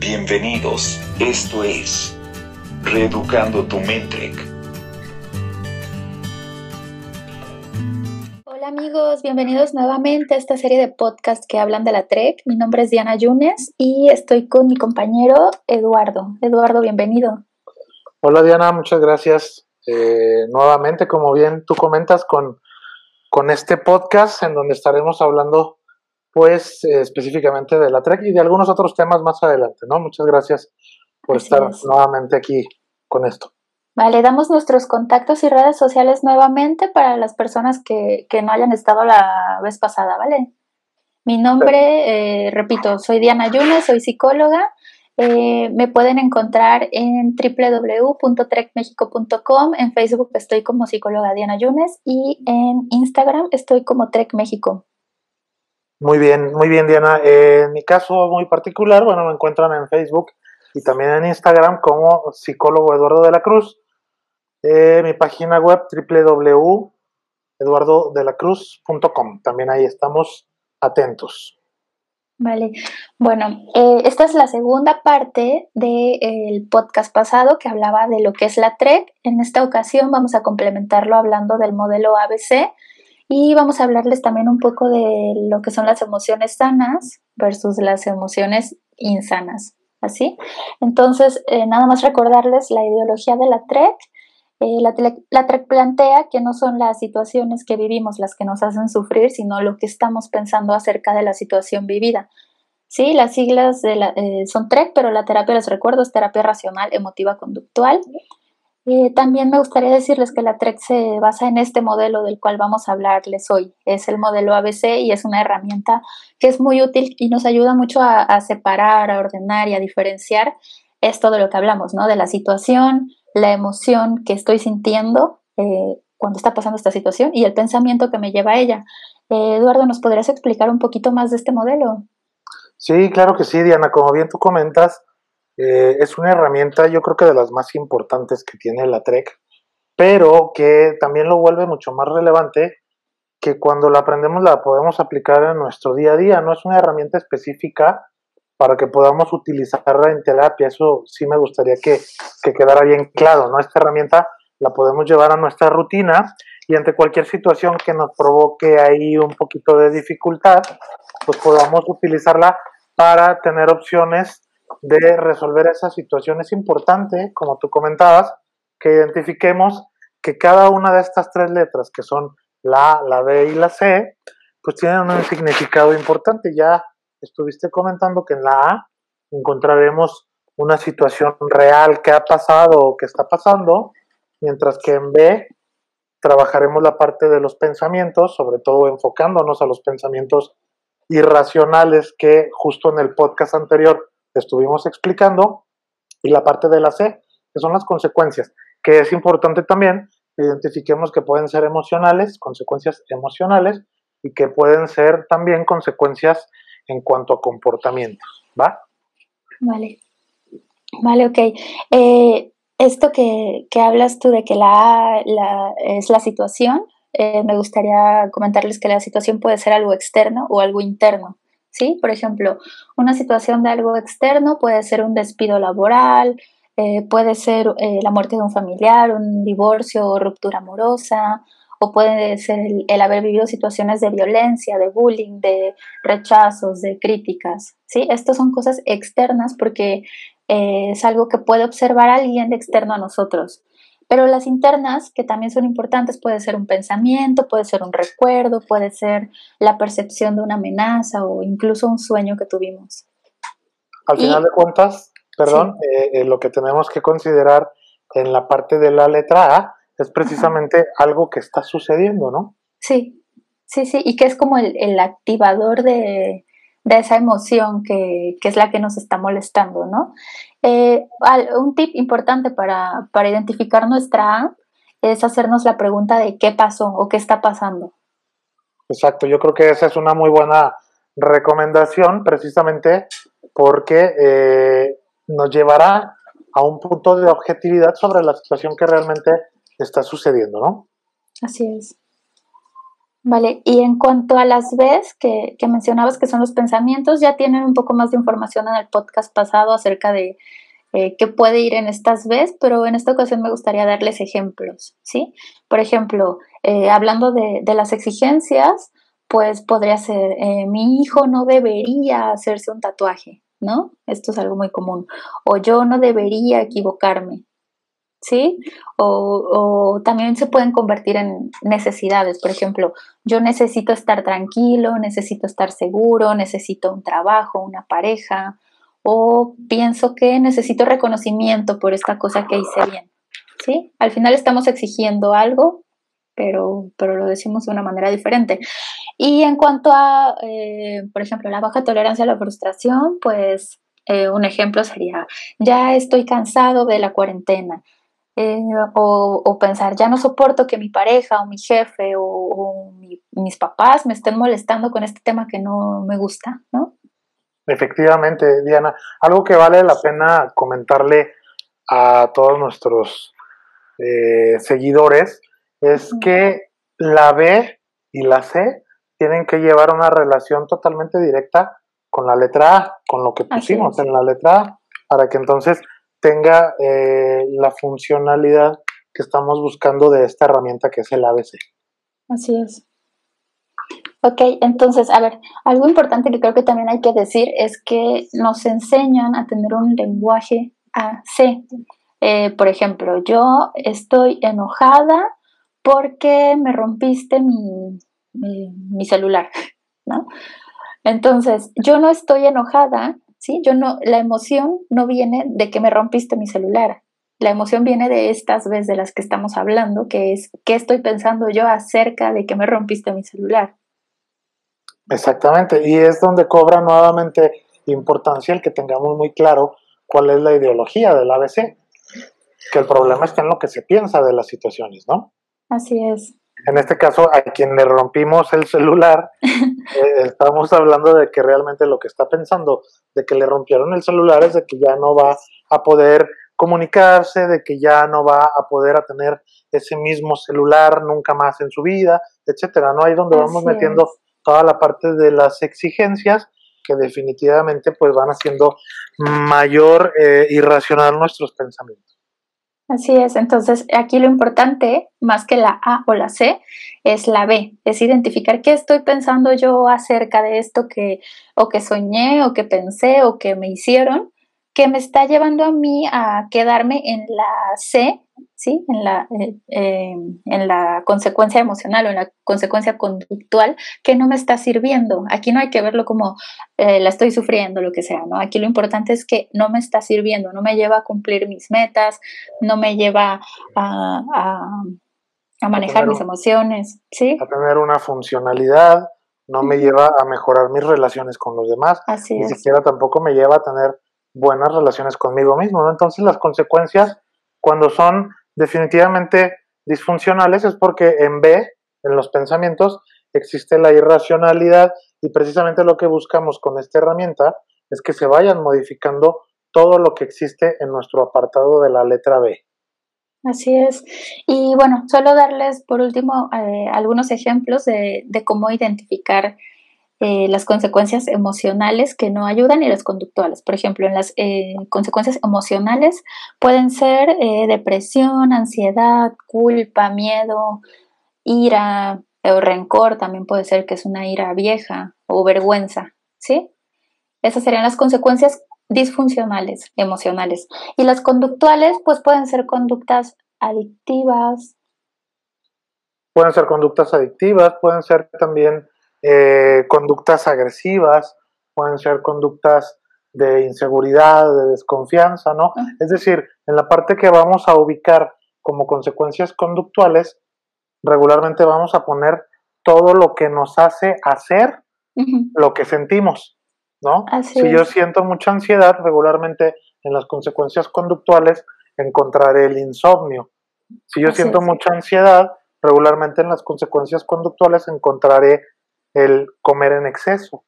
Bienvenidos, esto es Reeducando tu Mente. Hola amigos, bienvenidos nuevamente a esta serie de podcasts que hablan de la TREC. Mi nombre es Diana Yunes y estoy con mi compañero Eduardo. Eduardo, bienvenido. Hola Diana, muchas gracias. Eh, nuevamente, como bien tú comentas, con, con este podcast en donde estaremos hablando pues eh, específicamente de la TREC y de algunos otros temas más adelante, ¿no? Muchas gracias por estar nuevamente aquí con esto. Vale, damos nuestros contactos y redes sociales nuevamente para las personas que, no hayan estado la vez pasada, ¿vale? Mi nombre, eh, repito, soy Diana Yunes, soy psicóloga. Eh, me pueden encontrar en www.trecmexico.com. En Facebook estoy como psicóloga Diana Yunes y en Instagram estoy como Trek México. Muy bien, muy bien, Diana. en mi caso muy particular, bueno, me encuentran en Facebook y también en Instagram como psicólogo Eduardo de la Cruz. Eh, mi página web www.eduardodelacruz.com. También ahí estamos atentos. Vale, bueno, eh, esta es la segunda parte del podcast pasado que hablaba de lo que es la TREC. En esta ocasión vamos a complementarlo hablando del modelo ABC y vamos a hablarles también un poco de lo que son las emociones sanas versus las emociones insanas. ¿Así? Entonces, eh, nada más recordarles la ideología de la TREC. Eh, la, la, TREC plantea que no son las situaciones que vivimos las que nos hacen sufrir, sino lo que estamos pensando acerca de la situación vivida. Sí, las siglas de la, eh, son TREC, pero la terapia, les recuerdo, es terapia racional, emotiva, conductual. Eh, también me gustaría decirles que la TREC se basa en este modelo del cual vamos a hablarles hoy. Es el modelo ABC y es una herramienta que es muy útil y nos ayuda mucho a, separar, a ordenar y a diferenciar esto de lo que hablamos, ¿no? De la situación, la emoción que estoy sintiendo eh, cuando está pasando esta situación y el pensamiento que me lleva a ella. Eh, Eduardo, ¿nos podrías explicar un poquito más de este modelo? Sí, claro que sí, Diana. Como bien tú comentas, eh, es una herramienta, yo creo que de las más importantes que tiene la TREC, pero que también lo vuelve mucho más relevante que cuando la aprendemos la podemos aplicar en nuestro día a día. No es una herramienta específica para que podamos utilizarla en terapia. Eso sí me gustaría que, que quedara bien claro. ¿no? Esta herramienta la podemos llevar a nuestra rutina y ante cualquier situación que nos provoque ahí un poquito de dificultad, pues podamos utilizarla para tener opciones de resolver esa situación. Es importante, como tú comentabas, que identifiquemos que cada una de estas tres letras, que son la A, la B y la C, pues tienen un significado importante. Ya estuviste comentando que en la A encontraremos una situación real que ha pasado o que está pasando, mientras que en B trabajaremos la parte de los pensamientos, sobre todo enfocándonos a los pensamientos irracionales que justo en el podcast anterior estuvimos explicando, y la parte de la C, que son las consecuencias, que es importante también que identifiquemos que pueden ser emocionales, consecuencias emocionales, y que pueden ser también consecuencias en cuanto a comportamientos, ¿va? Vale, vale, ok. Eh, esto que, hablas tú de que la, la es la situación, eh, me gustaría comentarles que la situación puede ser algo externo o algo interno. ¿Sí? Por ejemplo, una situación de algo externo puede ser un despido laboral, eh, puede ser eh, la muerte de un familiar, un divorcio o ruptura amorosa, o puede ser el, haber vivido situaciones de violencia, de bullying, de rechazos, de críticas, ¿sí? Estas son cosas externas porque eh, es algo que puede observar alguien de externo a nosotros. Pero las internas, que también son importantes, puede ser un pensamiento, puede ser un recuerdo, puede ser la percepción de una amenaza o incluso un sueño que tuvimos. Al final de cuentas, perdón, eh, eh, lo que tenemos que considerar en la parte de la letra A es precisamente algo que está sucediendo, ¿no? Sí, sí, sí, y que es como el activador de, de esa emoción que, es la que nos está molestando, ¿no? Eh, un tip importante para, identificar nuestra A es hacernos la pregunta de qué pasó o qué está pasando. Exacto, yo creo que esa es una muy buena recomendación precisamente porque eh, nos llevará a un punto de objetividad sobre la situación que realmente está sucediendo, ¿no? Así es. Vale, y en cuanto a las Bs que, que, mencionabas que son los pensamientos, ya tienen un poco más de información en el podcast pasado acerca de eh, qué puede ir en estas Bs, pero en esta ocasión me gustaría darles ejemplos, ¿sí? Por ejemplo, eh, hablando de, de, las exigencias, pues podría ser, eh, mi hijo no debería hacerse un tatuaje, ¿no? Esto es algo muy común. O yo no debería equivocarme, ¿sí? O, también se pueden convertir en necesidades. Por ejemplo, yo necesito estar tranquilo, necesito estar seguro, necesito un trabajo, una pareja, o pienso que necesito reconocimiento por esta cosa que hice bien, ¿sí? Al final estamos exigiendo algo, pero, pero lo decimos de una manera diferente. Y en cuanto a, eh, por ejemplo, la baja tolerancia a la frustración, pues eh, un ejemplo sería, ya estoy cansado de la cuarentena, eh, o, pensar, ya no soporto que mi pareja o mi jefe o, mis papás me estén molestando con este tema que no me gusta, ¿no? Efectivamente, Diana. Algo que vale la pena comentarle a todos nuestros eh, seguidores es que la B y la C tienen que llevar una relación totalmente directa con la letra A, con lo que pusimos en la letra A, para que entonces tenga eh, la funcionalidad que estamos buscando de esta herramienta que es el ABC. Así es. Ok, entonces, a ver, algo importante que creo que también hay que decir es que nos enseñan a tener un lenguaje AC. Eh, por ejemplo, yo estoy enojada porque me rompiste mi, mi celular, ¿no? Entonces, yo no estoy enojada ¿sí? Yo no, la emoción no viene de que me rompiste mi celular. La emoción viene de estas veces de las que estamos hablando, que es qué estoy pensando yo acerca de que me rompiste mi celular. Exactamente, y es donde cobra nuevamente importancia el que tengamos muy claro cuál es la ideología del ABC, que el problema está en lo que se piensa de las situaciones, ¿no? Así es. En este caso, a quien le rompimos el celular, eh, estamos hablando de que realmente lo que está pensando de que le rompieron el celular es de que ya no va a poder comunicarse, de que ya no va a poder a tener ese mismo celular nunca más en su vida, etcétera. ¿no? Ahí donde vamos metiendo toda la parte de las exigencias que definitivamente pues van haciendo mayor eh, irracional nuestros pensamientos. Así es, entonces aquí lo importante, más que la A o la C, es la B, es identificar qué estoy pensando yo acerca de esto que o que soñé o que pensé o que me hicieron que me está llevando a mí a quedarme en la C, ¿sí? En la, eh, eh, en la consecuencia emocional o en la consecuencia conductual que no me está sirviendo. Aquí no hay que verlo como eh, la estoy sufriendo, lo que sea, ¿no? Aquí lo importante es que no me está sirviendo, no me lleva a cumplir mis metas, no me lleva a, a, manejar mis emociones, ¿sí? A tener una funcionalidad, no me lleva a mejorar mis relaciones con los demás, Así ni siquiera tampoco me lleva a tener buenas relaciones conmigo mismo. Entonces las consecuencias cuando son definitivamente disfuncionales es porque en B, en los pensamientos, existe la irracionalidad y precisamente lo que buscamos con esta herramienta es que se vayan modificando todo lo que existe en nuestro apartado de la letra B. Así es. Y bueno, solo darles por último eh, algunos ejemplos de, de, cómo identificar eh, las consecuencias emocionales que no ayudan y las conductuales. Por ejemplo, en las eh, consecuencias emocionales pueden ser eh, depresión, ansiedad, culpa, miedo, ira o rencor, también puede ser que es una ira vieja o vergüenza, ¿sí? Esas serían las consecuencias disfuncionales, emocionales. Y las conductuales, pues pueden ser conductas adictivas. Pueden ser conductas adictivas, pueden ser también eh, conductas agresivas, pueden ser conductas de inseguridad, de desconfianza, ¿no? Es decir, en la parte que vamos a ubicar como consecuencias conductuales, regularmente vamos a poner todo lo que nos hace hacer lo que sentimos, ¿no? si yo siento mucha ansiedad, regularmente en las consecuencias conductuales encontraré el insomnio. Si yo siento mucha ansiedad, regularmente en las consecuencias conductuales encontraré el comer en exceso.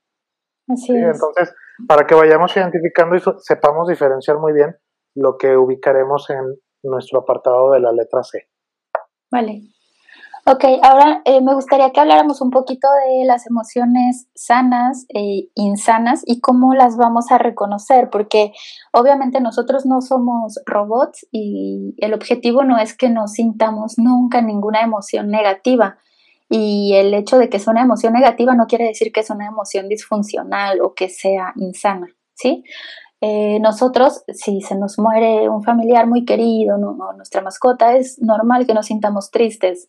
Así es. Entonces, para que vayamos identificando y sepamos diferenciar muy bien lo que ubicaremos en nuestro apartado de la letra C. Vale. Ok, ahora eh, me gustaría que habláramos un poquito de las emociones sanas e insanas y cómo las vamos a reconocer, porque obviamente nosotros no somos robots y el objetivo no es que nos sintamos nunca ninguna emoción negativa. Y el hecho de que sea una emoción negativa no quiere decir que es una emoción disfuncional o que sea insana, ¿sí? Eh, nosotros, si se nos muere un familiar muy querido, o nuestra mascota, es normal que nos sintamos tristes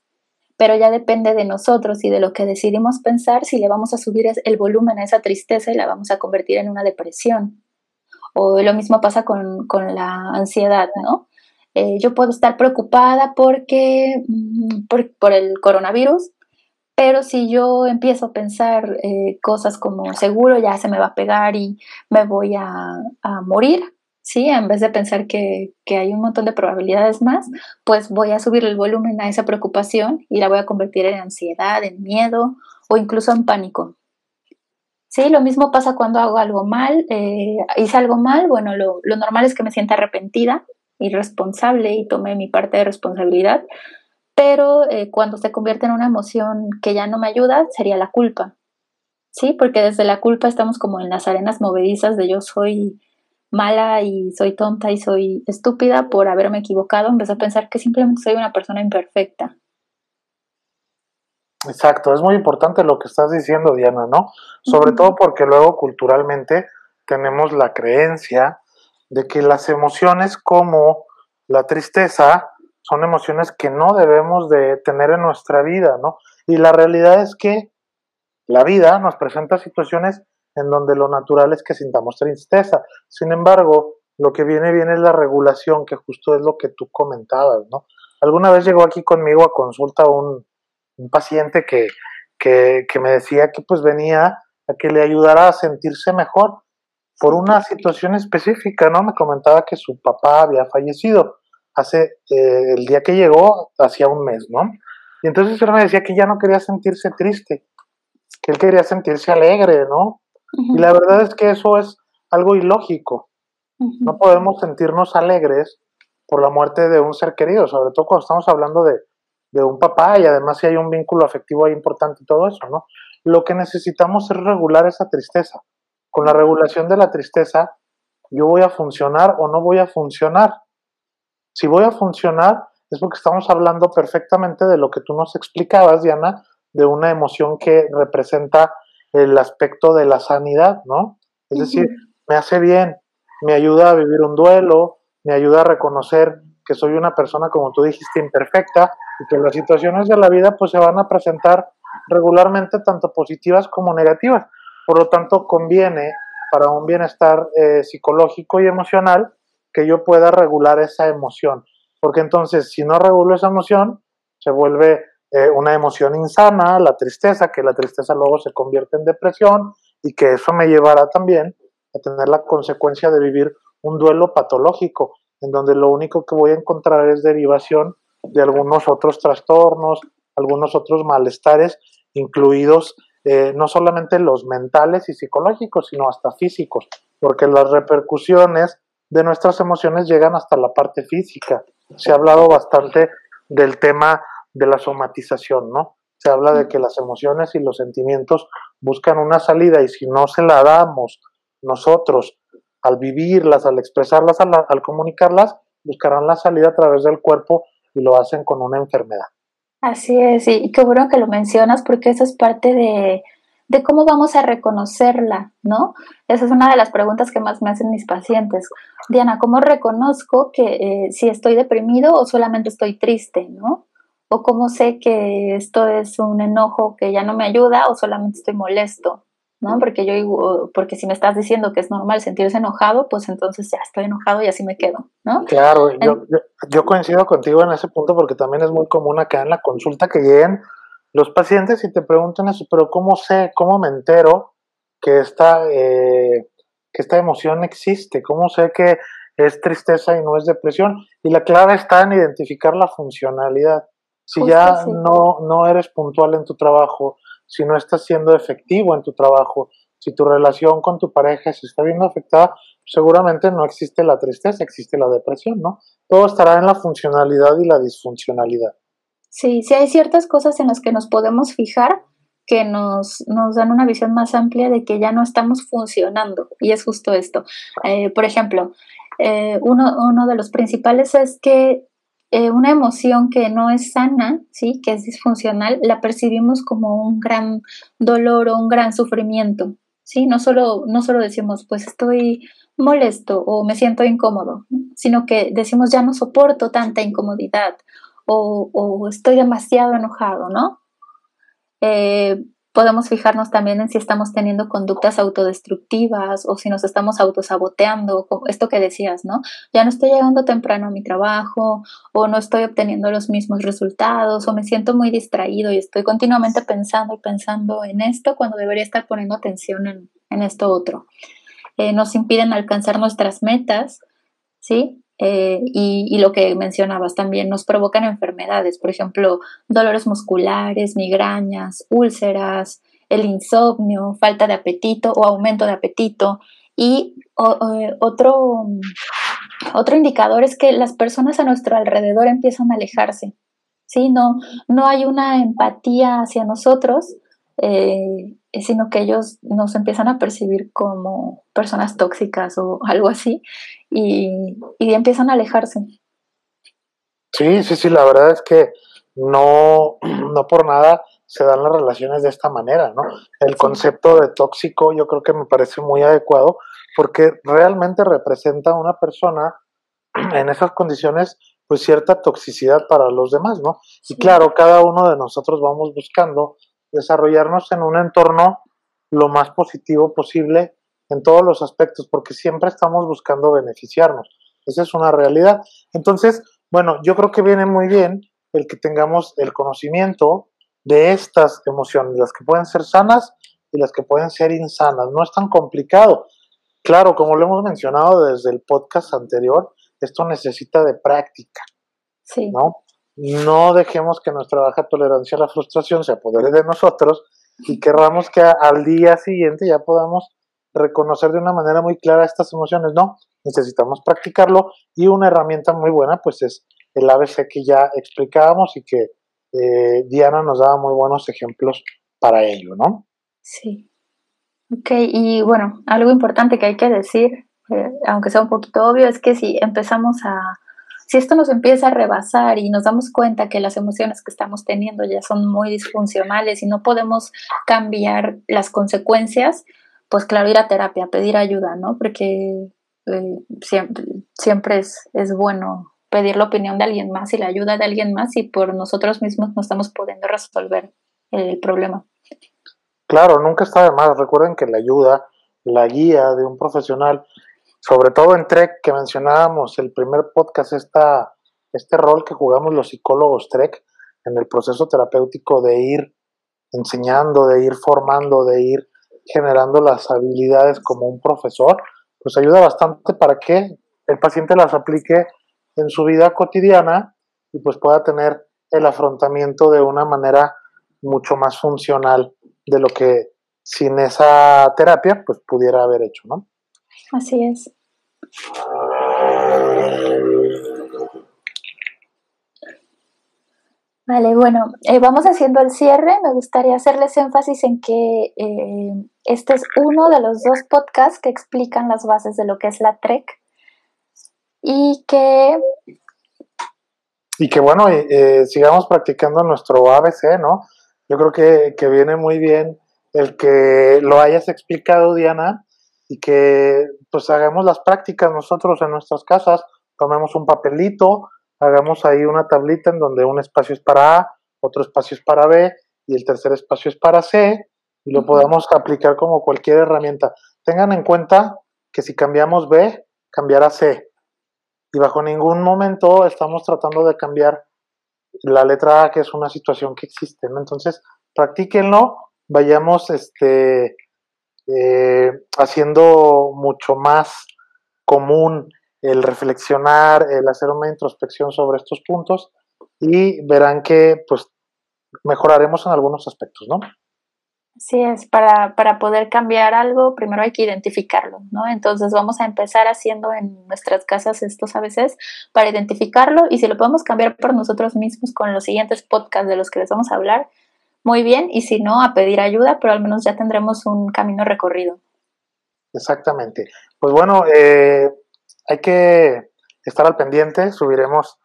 pero ya depende de nosotros y de lo que decidimos pensar si le vamos a subir el volumen a esa tristeza y la vamos a convertir en una depresión. O lo mismo pasa con, la ansiedad, ¿no? Eh, yo puedo estar preocupada porque, mm, por, el coronavirus, pero si yo empiezo a pensar eh, cosas como seguro ya se me va a pegar y me voy a, morir, ¿sí? En vez de pensar que, hay un montón de probabilidades más, pues voy a subir el volumen a esa preocupación y la voy a convertir en ansiedad, en miedo o incluso en pánico. Sí, lo mismo pasa cuando hago algo mal, eh, hice algo mal, bueno, lo, normal es que me sienta arrepentida, irresponsable y tome mi parte de responsabilidad, pero eh, cuando se convierte en una emoción que ya no me ayuda, sería la culpa. Sí, porque desde la culpa estamos como en las arenas movedizas de yo soy mala y soy tonta y soy estúpida por haberme equivocado, empecé a pensar que simplemente soy una persona imperfecta. Exacto, es muy importante lo que estás diciendo, Diana, ¿no? Sobre todo porque luego culturalmente tenemos la creencia de que las emociones como la tristeza son emociones que no debemos de tener en nuestra vida, ¿no? Y la realidad es que la vida nos presenta situaciones en donde lo natural es que sintamos tristeza. Sin embargo, lo que viene bien es la regulación, que justo es lo que tú comentabas, ¿no? Alguna vez llegó aquí conmigo a consulta un, paciente que, que, me decía que pues venía a que le ayudara a sentirse mejor por una situación específica, ¿no? Me comentaba que su papá había fallecido hace, eh, el día que llegó, hacía un mes, ¿no? Y entonces él me decía que ya no quería sentirse triste, que él quería sentirse alegre, ¿no? Y la verdad es que eso es algo ilógico. No podemos sentirnos alegres por la muerte de un ser querido, sobre todo cuando estamos hablando de, de un papá y además si hay un vínculo afectivo ahí importante y todo eso, ¿no? Lo que necesitamos es regular esa tristeza. Con la regulación de la tristeza, yo voy a funcionar o no voy a funcionar. Si voy a funcionar, es porque estamos hablando perfectamente de lo que tú nos explicabas, Diana, de una emoción que representa el aspecto de la sanidad, ¿no? Es decir, me hace bien, me ayuda a vivir un duelo, me ayuda a reconocer que soy una persona, como tú dijiste, imperfecta y que las situaciones de la vida pues se van a presentar regularmente tanto positivas como negativas. Por lo tanto, conviene para un bienestar eh, psicológico y emocional que yo pueda regular esa emoción. Porque entonces, si no regulo esa emoción, se vuelve eh, una emoción insana, la tristeza, que la tristeza luego se convierte en depresión y que eso me llevará también a tener la consecuencia de vivir un duelo patológico, en donde lo único que voy a encontrar es derivación de algunos otros trastornos, algunos otros malestares, incluidos eh, no solamente los mentales y psicológicos, sino hasta físicos, porque las repercusiones de nuestras emociones llegan hasta la parte física. Se ha hablado bastante del tema de la somatización, ¿no? Se habla de que las emociones y los sentimientos buscan una salida y si no se la damos nosotros al vivirlas, al expresarlas, al, comunicarlas, buscarán la salida a través del cuerpo y lo hacen con una enfermedad. Así es, y qué bueno que lo mencionas porque eso es parte de, cómo vamos a reconocerla, ¿no? Esa es una de las preguntas que más me hacen mis pacientes. Diana, ¿cómo reconozco que eh, si estoy deprimido o solamente estoy triste, ¿no? o cómo sé que esto es un enojo que ya no me ayuda o solamente estoy molesto, ¿no? Porque yo porque si me estás diciendo que es normal sentirse enojado, pues entonces ya estoy enojado y así me quedo, ¿no? Claro, yo, coincido contigo en ese punto porque también es muy común acá en la consulta que lleguen los pacientes y te preguntan eso, pero ¿cómo sé, cómo me entero que esta, eh, que esta emoción existe? ¿Cómo sé que es tristeza y no es depresión? Y la clave está en identificar la funcionalidad. Si ya no, no eres puntual en tu trabajo, si no estás siendo efectivo en tu trabajo, si tu relación con tu pareja se está viendo afectada, seguramente no existe la tristeza, existe la depresión, ¿no? Todo estará en la funcionalidad y la disfuncionalidad. Sí, sí hay ciertas cosas en las que nos podemos fijar que nos, nos dan una visión más amplia de que ya no estamos funcionando. Y es justo esto. Eh, por ejemplo, eh, uno, uno, de los principales es que eh, una emoción que no es sana, ¿sí? que es disfuncional, la percibimos como un gran dolor o un gran sufrimiento. ¿sí? No, solo, no solo decimos, pues estoy molesto o me siento incómodo, sino que decimos, ya no soporto tanta incomodidad o, o estoy demasiado enojado, ¿no? Eh, podemos fijarnos también en si estamos teniendo conductas autodestructivas o si nos estamos autosaboteando, esto que decías, ¿no? Ya no estoy llegando temprano a mi trabajo o no estoy obteniendo los mismos resultados o me siento muy distraído y estoy continuamente pensando y pensando en esto cuando debería estar poniendo atención en, esto otro. Eh, nos impiden alcanzar nuestras metas, ¿sí? Eh, y, lo que mencionabas también nos provocan enfermedades, por ejemplo, dolores musculares, migrañas, úlceras, el insomnio, falta de apetito o aumento de apetito. Y otro, otro indicador es que las personas a nuestro alrededor empiezan a alejarse. ¿sí? No, no hay una empatía hacia nosotros eh, sino que ellos nos empiezan a percibir como personas tóxicas o algo así y, empiezan a alejarse. Sí, sí, sí, la verdad es que no, no por nada se dan las relaciones de esta manera, ¿no? El concepto de tóxico yo creo que me parece muy adecuado porque realmente representa a una persona en esas condiciones pues cierta toxicidad para los demás, ¿no? Y claro, cada uno de nosotros vamos buscando desarrollarnos en un entorno lo más positivo posible en todos los aspectos, porque siempre estamos buscando beneficiarnos. Esa es una realidad. Entonces, bueno, yo creo que viene muy bien el que tengamos el conocimiento de estas emociones, las que pueden ser sanas y las que pueden ser insanas. No es tan complicado. Claro, como lo hemos mencionado desde el podcast anterior, esto necesita de práctica. Sí. ¿no? No dejemos que nuestra baja tolerancia a la frustración se apodere de nosotros y querramos que al día siguiente ya podamos reconocer de una manera muy clara estas emociones. No, necesitamos practicarlo y una herramienta muy buena pues es el ABC que ya explicábamos y que eh, Diana nos daba muy buenos ejemplos para ello, ¿no? Sí. Ok, y bueno, algo importante que hay que decir, eh, aunque sea un poquito obvio, es que si empezamos a si esto nos empieza a rebasar y nos damos cuenta que las emociones que estamos teniendo ya son muy disfuncionales y no podemos cambiar las consecuencias, pues claro, ir a terapia, pedir ayuda, ¿no? Porque eh, siempre, siempre es, es bueno pedir la opinión de alguien más y la ayuda de alguien más y por nosotros mismos no estamos pudiendo resolver el problema. Claro, nunca está de más. Recuerden que la ayuda, la guía de un profesional sobre todo en Trek que mencionábamos, el primer podcast, esta, este rol que jugamos los psicólogos Trek en el proceso terapéutico de ir enseñando, de ir formando, de ir generando las habilidades como un profesor, pues ayuda bastante para que el paciente las aplique en su vida cotidiana y pues pueda tener el afrontamiento de una manera mucho más funcional de lo que sin esa terapia pues pudiera haber hecho, ¿no? Así es. Vale, bueno, eh, vamos haciendo el cierre. Me gustaría hacerles énfasis en que eh, este es uno de los dos podcasts que explican las bases de lo que es la TREC y que... Y que bueno, eh, sigamos practicando nuestro ABC, ¿no? Yo creo que, que viene muy bien el que lo hayas explicado, Diana, y que pues hagamos las prácticas nosotros en nuestras casas, tomemos un papelito, hagamos ahí una tablita en donde un espacio es para A, otro espacio es para B y el tercer espacio es para C y lo podamos aplicar como cualquier herramienta. Tengan en cuenta que si cambiamos B, cambiará C. Y bajo ningún momento estamos tratando de cambiar la letra A, que es una situación que existe, ¿no? Entonces, practíquenlo, vayamos este, eh, haciendo mucho más común el reflexionar, el hacer una introspección sobre estos puntos y verán que pues mejoraremos en algunos aspectos, ¿no? Así es, para, para poder cambiar algo, primero hay que identificarlo, ¿no? Entonces vamos a empezar haciendo en nuestras casas estos a veces para identificarlo y si lo podemos cambiar por nosotros mismos con los siguientes podcasts de los que les vamos a hablar, muy bien, y si no, a pedir ayuda, pero al menos ya tendremos un camino recorrido. Exactamente. Pues bueno, eh, hay que estar al pendiente, subiremos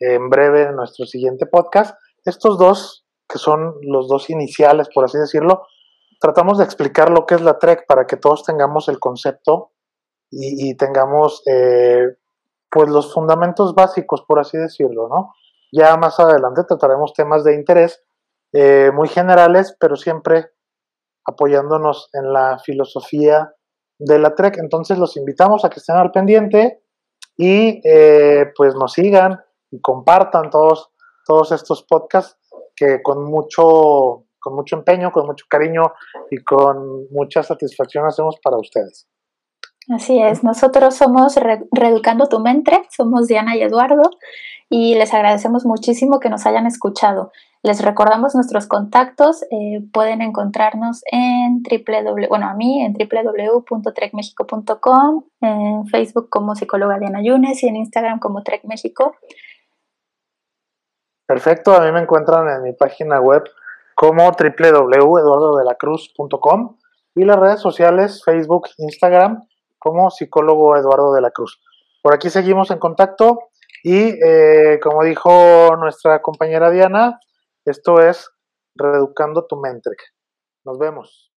en breve nuestro siguiente podcast. Estos dos que son los dos iniciales, por así decirlo, tratamos de explicar lo que es la TREC para que todos tengamos el concepto y, tengamos eh, pues los fundamentos básicos, por así decirlo, ¿no? Ya más adelante trataremos temas de interés eh, muy generales, pero siempre apoyándonos en la filosofía de la TREC. Entonces los invitamos a que estén al pendiente y eh, pues nos sigan y compartan todos, todos estos podcasts que con mucho, con mucho empeño, con mucho cariño y con mucha satisfacción hacemos para ustedes. Así es, nosotros somos Reeducando tu Mente, somos Diana y Eduardo y les agradecemos muchísimo que nos hayan escuchado. Les recordamos nuestros contactos, eh, pueden encontrarnos en www, bueno, a mí en www.trecmexico.com, en Facebook como psicóloga Diana Yunes y en Instagram como Trek México. Perfecto, a mí me encuentran en mi página web como www.eduardodelacruz.com y las redes sociales Facebook, Instagram como psicólogo Eduardo de la Cruz. Por aquí seguimos en contacto y eh, como dijo nuestra compañera Diana, esto es Reeducando tu mente. Nos vemos.